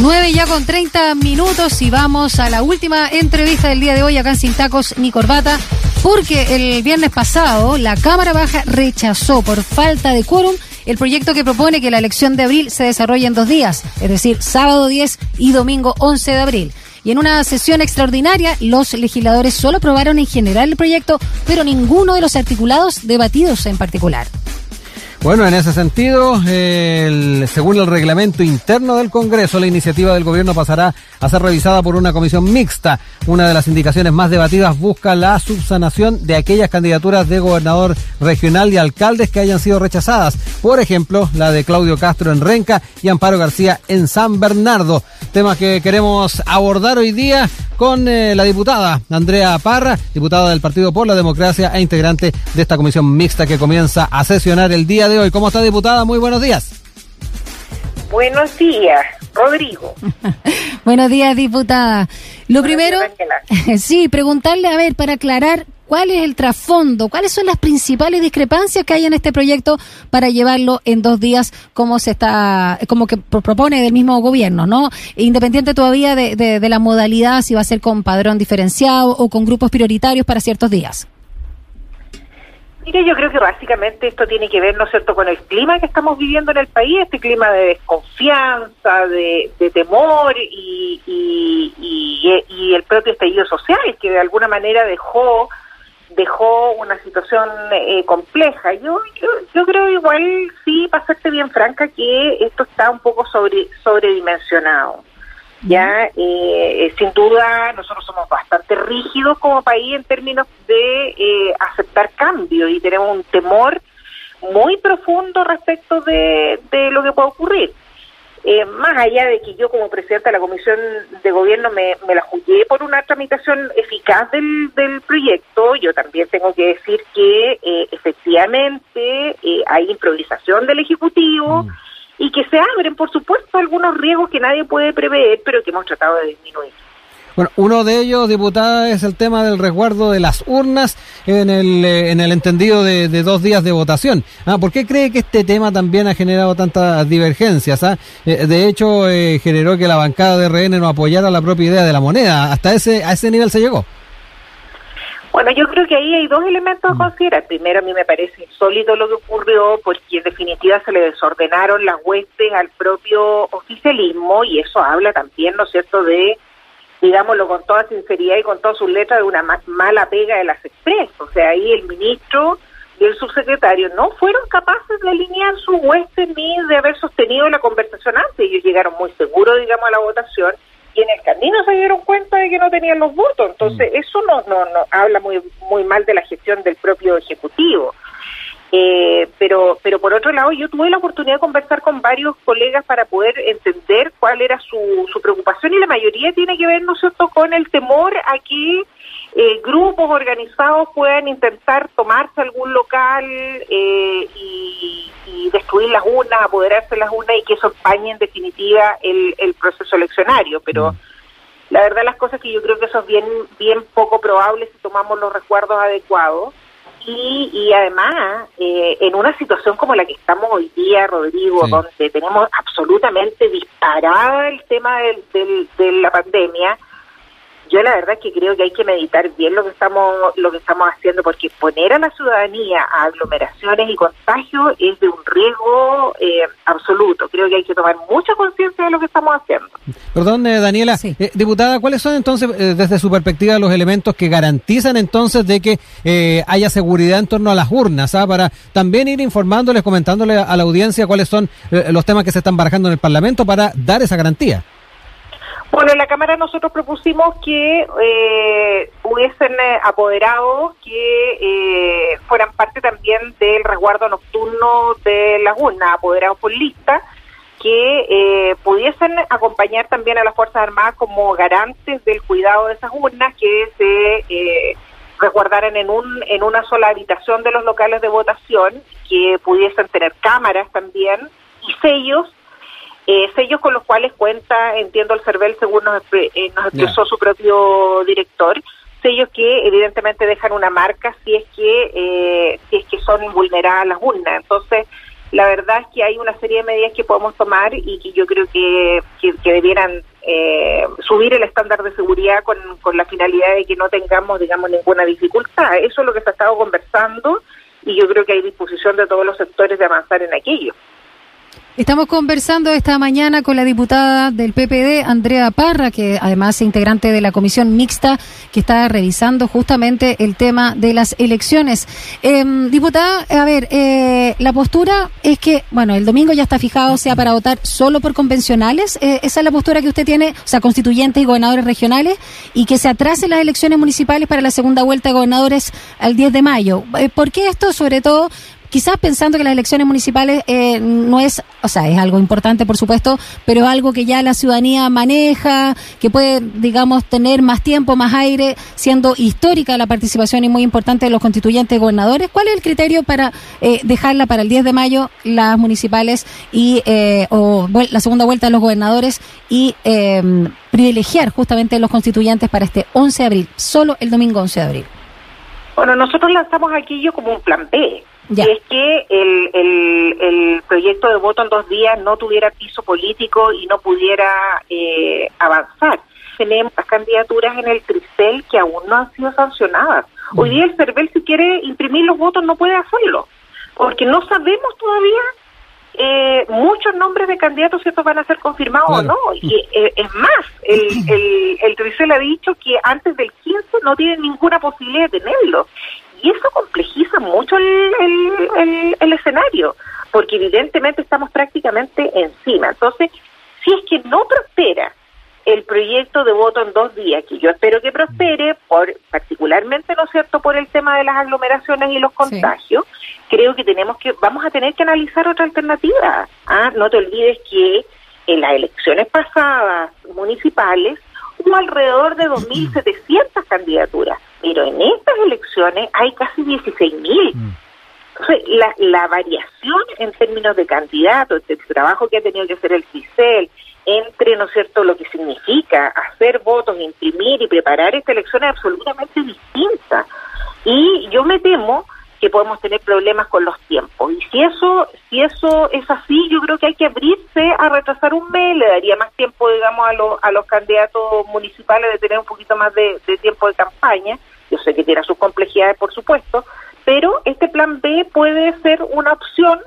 9 ya con 30 minutos y vamos a la última entrevista del día de hoy acá en Sin Tacos ni Corbata, porque el viernes pasado la Cámara Baja rechazó por falta de quórum el proyecto que propone que la elección de abril se desarrolle en dos días, es decir, sábado 10 y domingo 11 de abril. Y en una sesión extraordinaria, los legisladores solo aprobaron en general el proyecto, pero ninguno de los articulados debatidos en particular. Bueno, en ese sentido, el, según el reglamento interno del Congreso, la iniciativa del gobierno pasará a ser revisada por una comisión mixta. Una de las indicaciones más debatidas busca la subsanación de aquellas candidaturas de gobernador regional y alcaldes que hayan sido rechazadas. Por ejemplo, la de Claudio Castro en Renca y Amparo García en San Bernardo. Temas que queremos abordar hoy día con eh, la diputada Andrea Parra, diputada del Partido por la Democracia e integrante de esta comisión mixta que comienza a sesionar el día de hoy. ¿Cómo está, diputada? Muy buenos días. Buenos días, Rodrigo. buenos días, diputada. Lo primero, sí, preguntarle, a ver, para aclarar cuál es el trasfondo, cuáles son las principales discrepancias que hay en este proyecto para llevarlo en dos días como se está, como que propone del mismo gobierno, ¿no? Independiente todavía de, de la modalidad, si va a ser con padrón diferenciado o con grupos prioritarios para ciertos días. Mire, yo creo que básicamente esto tiene que ver, ¿no es cierto?, con el clima que estamos viviendo en el país, este clima de desconfianza, de, temor y, y, el propio estallido social que de alguna manera dejó dejó una situación eh, compleja. Yo, yo, yo creo igual, sí, para serte bien franca, que esto está un poco sobre sobredimensionado. Ya, eh, sin duda, nosotros somos bastante rígidos como país en términos de eh, aceptar cambio y tenemos un temor muy profundo respecto de, lo que puede ocurrir. Eh, más allá de que yo como presidenta de la Comisión de Gobierno me, me la jugué por una tramitación eficaz del, del proyecto, yo también tengo que decir que eh, efectivamente eh, hay improvisación del Ejecutivo. Mm y que se abren, por supuesto, algunos riesgos que nadie puede prever, pero que hemos tratado de disminuir. Bueno, uno de ellos, diputada, es el tema del resguardo de las urnas en el, eh, en el entendido de, dos días de votación. Ah, ¿Por qué cree que este tema también ha generado tantas divergencias? Ah? Eh, de hecho, eh, generó que la bancada de RN no apoyara la propia idea de la moneda. ¿Hasta ese, a ese nivel se llegó? Bueno, yo creo que ahí hay dos elementos a mm. considerar. Primero, a mí me parece insólito lo que ocurrió porque en definitiva se le desordenaron las huestes al propio oficialismo y eso habla también, ¿no es cierto?, de, digámoslo con toda sinceridad y con todas sus letras, de una mala pega de las expresas. O sea, ahí el ministro y el subsecretario no fueron capaces de alinear sus huestes ni de haber sostenido la conversación antes. Ellos llegaron muy seguros, digamos, a la votación y en el camino se dieron cuenta de que no tenían los votos. Entonces, mm. eso no, no, no habla muy, muy mal de la gestión del propio Ejecutivo. Eh, pero, pero por otro lado, yo tuve la oportunidad de conversar con varios colegas para poder entender cuál era su, su preocupación y la mayoría tiene que ver, ¿no es cierto?, con el temor a que eh, grupos organizados puedan intentar tomarse algún local eh, y, destruir las urnas, apoderarse de las urnas y que eso empañe en definitiva el, el proceso eleccionario. Pero mm. la verdad las cosas que yo creo que eso es bien, bien poco probable si tomamos los recuerdos adecuados. Y, y además, eh, en una situación como la que estamos hoy día, Rodrigo, donde tenemos absolutamente disparada el tema del, de la pandemia, yo la verdad que creo que hay que meditar bien lo que estamos lo que estamos haciendo porque poner a la ciudadanía a aglomeraciones y contagios es de un riesgo eh, absoluto. Creo que hay que tomar mucha conciencia de lo que estamos haciendo. Perdón, eh, Daniela, eh, diputada, ¿cuáles son entonces desde su perspectiva los elementos que garantizan entonces de que haya seguridad en torno a las urnas, ah, para también ir informándoles, comentándole a la audiencia cuáles son los temas que se están barajando en el Parlamento para dar esa garantía? Bueno, en la Cámara nosotros propusimos que eh, hubiesen eh, apoderados que eh, fueran parte también del resguardo nocturno de las urnas, apoderados por lista, que eh, pudiesen acompañar también a las Fuerzas Armadas como garantes del cuidado de esas urnas, que se resguardaran en, un, en una sola habitación de los locales de votación, que pudiesen tener cámaras también y sellos eh, sellos con los cuales cuenta, entiendo, el CERVEL, según nos, eh, expresó su propio director, sellos que evidentemente dejan una marca si es que eh, si es que son vulneradas las urnas. Entonces, la verdad es que hay una serie de medidas que podemos tomar y que yo creo que, que, debieran eh, subir el estándar de seguridad con, con la finalidad de que no tengamos, digamos, ninguna dificultad. Eso es lo que se ha estado conversando y yo creo que hay disposición de todos los sectores de avanzar en aquello. Estamos conversando esta mañana con la diputada del PPD, Andrea Parra, que además es integrante de la comisión mixta que está revisando justamente el tema de las elecciones. Em, diputada, a ver, eh, la postura es que, bueno, el domingo ya está fijado, sea para votar solo por convencionales. Eh, esa es la postura que usted tiene, o sea, constituyentes y gobernadores regionales, y que se atrasen las elecciones municipales para la segunda vuelta de gobernadores al 10 de mayo. Eh, ¿Por qué esto? Sobre todo quizás pensando que las elecciones municipales eh, no es, o sea, es algo importante, por supuesto, pero algo que ya la ciudadanía maneja, que puede, digamos, tener más tiempo, más aire, siendo histórica la participación y muy importante de los constituyentes gobernadores. ¿Cuál es el criterio para eh, dejarla para el 10 de mayo las municipales y eh, o la segunda vuelta de los gobernadores y em, privilegiar justamente los constituyentes para este 11 de abril, solo el domingo 11 de abril? Bueno, nosotros lanzamos aquí yo como un plan B y es que el, el, proyecto de voto en dos días no tuviera piso político y no pudiera eh, avanzar. Tenemos las candidaturas en el Tricel que aún no han sido sancionadas. Hoy día el CERVEL si quiere imprimir los votos no puede hacerlo, porque no sabemos todavía eh, muchos nombres de candidatos si estos van a ser confirmados o no. Y eh, es más, el, el, el Tricel ha dicho que antes del 15 no tienen ninguna posibilidad de tenerlo. Y eso complejiza mucho el, el, escenario, porque evidentemente estamos prácticamente encima. Entonces, si es que no prospera el proyecto de voto en dos días, que yo espero que prospere, por particularmente, ¿no es cierto?, por el tema de las aglomeraciones y los contagios, creo que tenemos que, vamos a tener que analizar otra alternativa. ¿ah? No te olvides que en las elecciones pasadas municipales hubo alrededor de 2.700 candidaturas pero en estas elecciones hay casi 16.000. Mm. La, la variación en términos de candidatos, el trabajo que ha tenido que hacer el CICEL, entre, ¿no es cierto?, lo que significa hacer votos, imprimir y preparar esta elección es absolutamente distinta. Y yo me temo que podemos tener problemas con los tiempos. Y si eso, si eso es así, yo creo que hay que abrirse a retrasar un mes, le daría más tiempo, digamos, a, a los candidatos municipales de tener un poquito más de, tiempo de campaña. Yo sé que tiene sus complejidades, por supuesto, pero este plan B puede ser una opción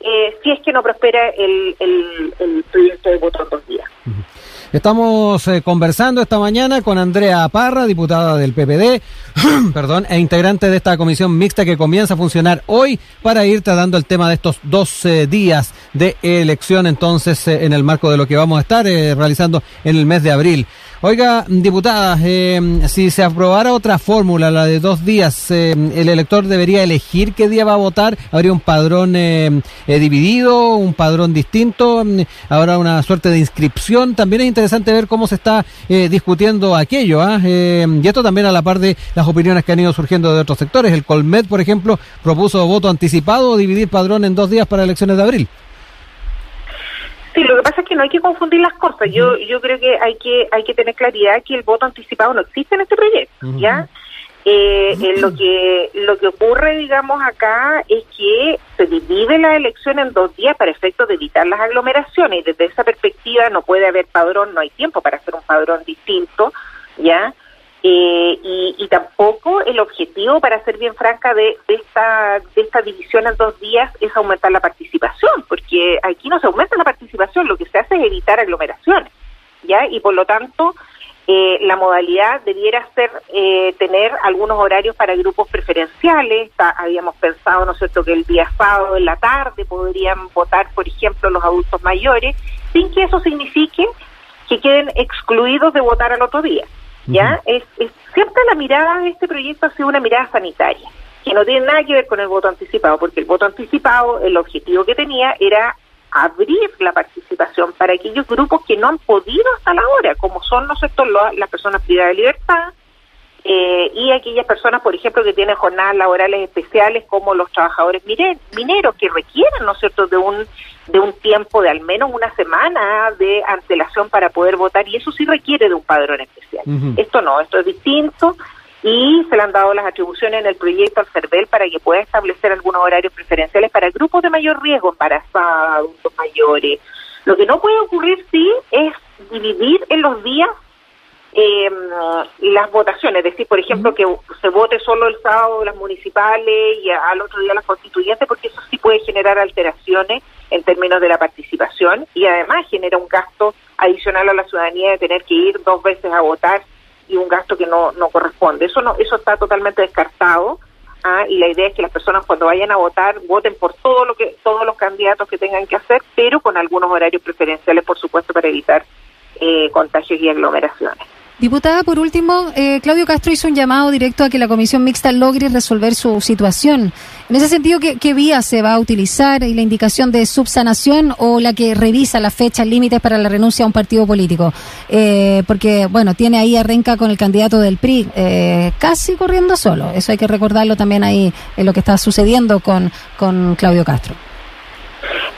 eh, si es que no prospera el, el, proyecto de voto en dos días. Estamos eh, conversando esta mañana con Andrea Parra, diputada del PPD, perdón, e integrante de esta comisión mixta que comienza a funcionar hoy para ir tratando el tema de estos 12 días de elección, entonces, eh, en el marco de lo que vamos a estar eh, realizando en el mes de abril. Oiga, diputada, eh, si se aprobara otra fórmula, la de dos días, eh, ¿el elector debería elegir qué día va a votar? ¿Habría un padrón eh, dividido, un padrón distinto? ¿Habrá una suerte de inscripción? También es interesante ver cómo se está discutiendo aquello. ¿ah? y esto también a la par de las opiniones que han ido surgiendo de otros sectores. El Colmet, por ejemplo, propuso voto anticipado o dividir padrón en dos días para elecciones de abril. Sí, lo que pasa es que no hay que confundir las cosas. Yo yo creo que hay que hay que tener claridad que el voto anticipado no existe en este proyecto, ¿ya? Eh, eh, lo que lo que ocurre, digamos, acá es que se divide la elección en dos días para efectos de evitar las aglomeraciones y desde esa perspectiva no puede haber padrón, no hay tiempo para hacer un padrón distinto, ¿ya? Eh, y, tampoco el objetivo, para ser bien franca, de, esta, de esta división en dos días es aumentar la participación, porque aquí no se aumenta la participación, lo que se hace es evitar aglomeraciones, ¿ya? Y por lo tanto, eh, la modalidad debiera ser eh, tener algunos horarios para grupos preferenciales. habíamos pensado, ¿no es cierto?, que el día sábado en la tarde podrían votar, por ejemplo, los adultos mayores, sin que eso signifique que queden excluidos de votar al otro día. ¿Ya? es, siempre la mirada de este proyecto ha sido una mirada sanitaria, que no tiene nada que ver con el voto anticipado, porque el voto anticipado, el objetivo que tenía era abrir la participación para aquellos grupos que no han podido hasta la hora, como son los sectores, las personas privadas de libertad, eh, y aquellas personas, por ejemplo, que tienen jornadas laborales especiales como los trabajadores mineros que requieren, ¿no es cierto?, de un de un tiempo de al menos una semana de antelación para poder votar y eso sí requiere de un padrón especial. Esto no, esto es distinto y se le han dado las atribuciones en el proyecto al CERVEL para que pueda establecer algunos horarios preferenciales para grupos de mayor riesgo, embarazadas, adultos mayores. Lo que no puede ocurrir, sí, es dividir en los días eh, las votaciones, es decir, por ejemplo, que se vote solo el sábado las municipales y al otro día las constituyentes, porque eso sí puede generar alteraciones en términos de la participación y además genera un gasto adicional a la ciudadanía de tener que ir dos veces a votar y un gasto que no, no corresponde. Eso no eso está totalmente descartado. ¿ah? y la idea es que las personas cuando vayan a votar voten por todo lo que todos los candidatos que tengan que hacer, pero con algunos horarios preferenciales, por supuesto, para evitar eh, contagios y aglomeraciones. Diputada, por último, eh, Claudio Castro hizo un llamado directo a que la comisión mixta logre resolver su situación. En ese sentido, ¿qué, vía se va a utilizar? ¿Y la indicación de subsanación o la que revisa las fechas límites para la renuncia a un partido político? Eh, porque, bueno, tiene ahí a con el candidato del PRI eh, casi corriendo solo. Eso hay que recordarlo también ahí en lo que está sucediendo con, con Claudio Castro.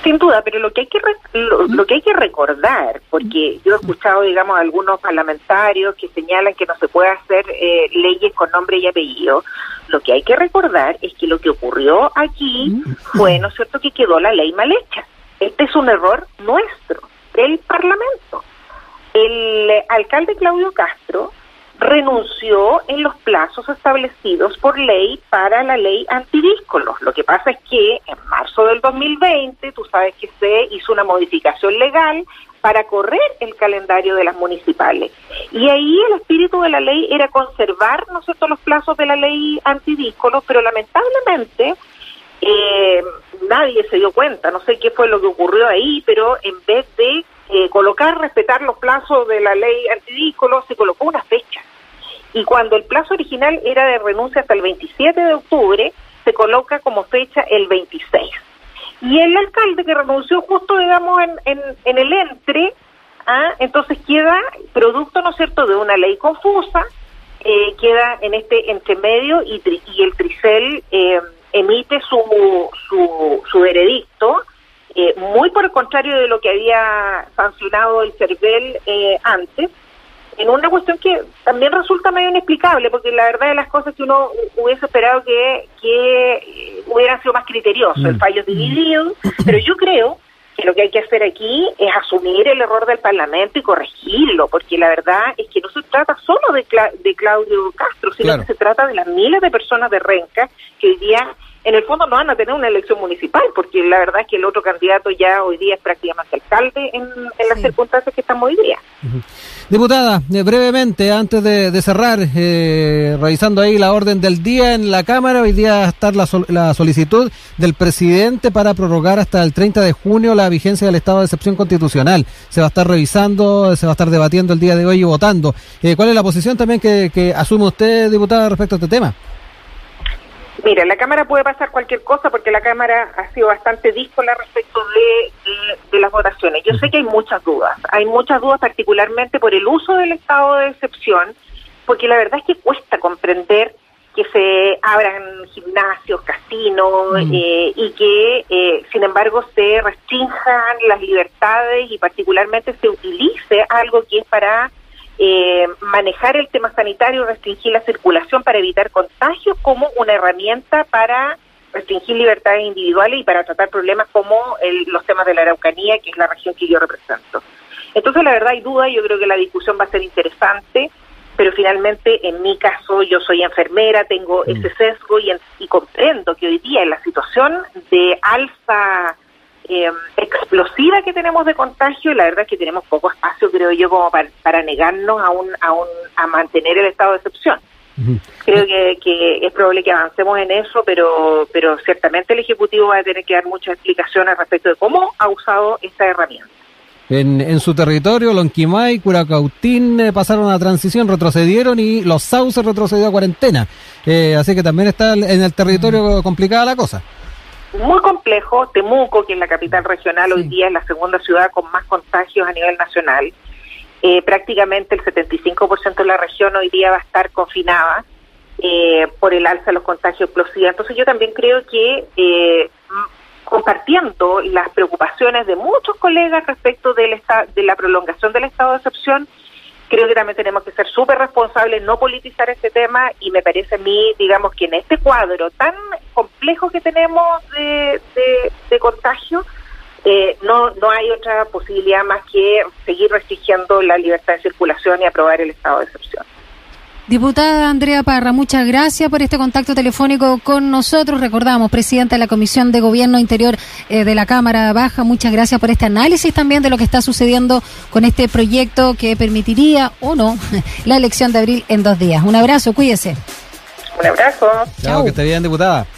Sin duda, pero lo que hay que lo, que hay que recordar, porque yo he escuchado, digamos, algunos parlamentarios que señalan que no se puede hacer eh, leyes con nombre y apellido. Lo que hay que recordar es que lo que ocurrió aquí fue, ¿no es cierto?, que quedó la ley mal hecha. Este es un error nuestro, del Parlamento. El alcalde Claudio Castro renunció en los plazos establecidos por ley para la ley antidíscolos. Lo que pasa es que en marzo del 2020, tú sabes que se hizo una modificación legal para correr el calendario de las municipales. Y ahí el espíritu de la ley era conservar, ¿no cierto?, los plazos de la ley antidíscolos, pero lamentablemente eh, nadie se dio cuenta, no sé qué fue lo que ocurrió ahí, pero en vez de eh, colocar, respetar los plazos de la ley antidíscolo, se colocó una fecha. Y cuando el plazo original era de renuncia hasta el 27 de octubre, se coloca como fecha el 26. Y el alcalde que renunció justo, digamos, en, en, el entre, ¿ah? entonces queda producto, ¿no es cierto?, de una ley confusa, eh, queda en este entremedio y, y el Tricel eh, emite su, su, su veredicto eh, muy por el contrario de lo que había sancionado el CERVEL eh, antes, en una cuestión que también resulta medio inexplicable, porque la verdad de las cosas que uno hubiese esperado que, que eh, hubieran sido más criteriosos, el mm. fallo dividido, pero yo creo que lo que hay que hacer aquí es asumir el error del Parlamento y corregirlo, porque la verdad es que no se trata solo de, de Claudio Castro, sino que se trata de las miles de personas de Renca que hoy día en el fondo no van a tener una elección municipal, porque la verdad es que el otro candidato ya hoy día es prácticamente alcalde en, las circunstancias que estamos hoy día. Diputada, eh, brevemente, antes de, cerrar, eh, revisando ahí la orden del día en la Cámara, hoy día está la, la solicitud del presidente para prorrogar hasta el 30 de junio la vigencia del estado de excepción constitucional. Se va a estar revisando, se va a estar debatiendo el día de hoy y votando. Eh, ¿Cuál es la posición también que, que asume usted, diputada, respecto a este tema? Mira, la Cámara puede pasar cualquier cosa porque la Cámara ha sido bastante díscola respecto de, las votaciones. Yo sé que hay muchas dudas, hay muchas dudas particularmente por el uso del estado de excepción, porque la verdad es que cuesta comprender que se abran gimnasios, casinos mm. eh, y que, eh, sin embargo, se restrinjan las libertades y particularmente se utilice algo que es para eh, manejar el tema sanitario, restringir la circulación para evitar contagios como una herramienta para restringir libertades individuales y para tratar problemas como los temas de la Araucanía, que es la región que yo represento. Entonces, la verdad hay duda, yo creo que la discusión va a ser interesante, pero finalmente, en mi caso, yo soy enfermera, tengo mm. ese sesgo y, y comprendo que hoy día en la situación de alza eh, explosiva que tenemos de contagio y la verdad es que tenemos poco espacio, creo yo, como para, negarnos a, un, a, un, a mantener el estado de excepción. Creo que, que, es probable que avancemos en eso, pero, pero ciertamente el Ejecutivo va a tener que dar muchas explicaciones respecto de cómo ha usado esta herramienta. En, en su territorio, Lonquimay, Curacautín eh, pasaron a transición, retrocedieron y los Sauces retrocedió a cuarentena. Eh, así que también está en el territorio complicada la cosa muy complejo. Temuco, que es la capital regional, hoy día es la segunda ciudad con más contagios a nivel nacional. Eh, prácticamente el 75% de la región hoy día va a estar confinada eh, por el alza de los contagios explosivos. Entonces yo también creo que eh, compartiendo las preocupaciones de muchos colegas respecto del de la prolongación del estado de excepción, Creo que también tenemos que ser súper responsables, no politizar este tema y me parece a mí, digamos, que en este cuadro tan complejo que tenemos de, contagio, eh, no, no hay otra posibilidad más que seguir restringiendo la libertad de circulación y aprobar el estado de excepción. Diputada Andrea Parra, muchas gracias por este contacto telefónico con nosotros. Recordamos, presidenta de la Comisión de Gobierno Interior eh, de la Cámara Baja, muchas gracias por este análisis también de lo que está sucediendo con este proyecto que permitiría o no la elección de abril en dos días. Un abrazo, cuídese. Un abrazo. Chao, que esté bien, diputada.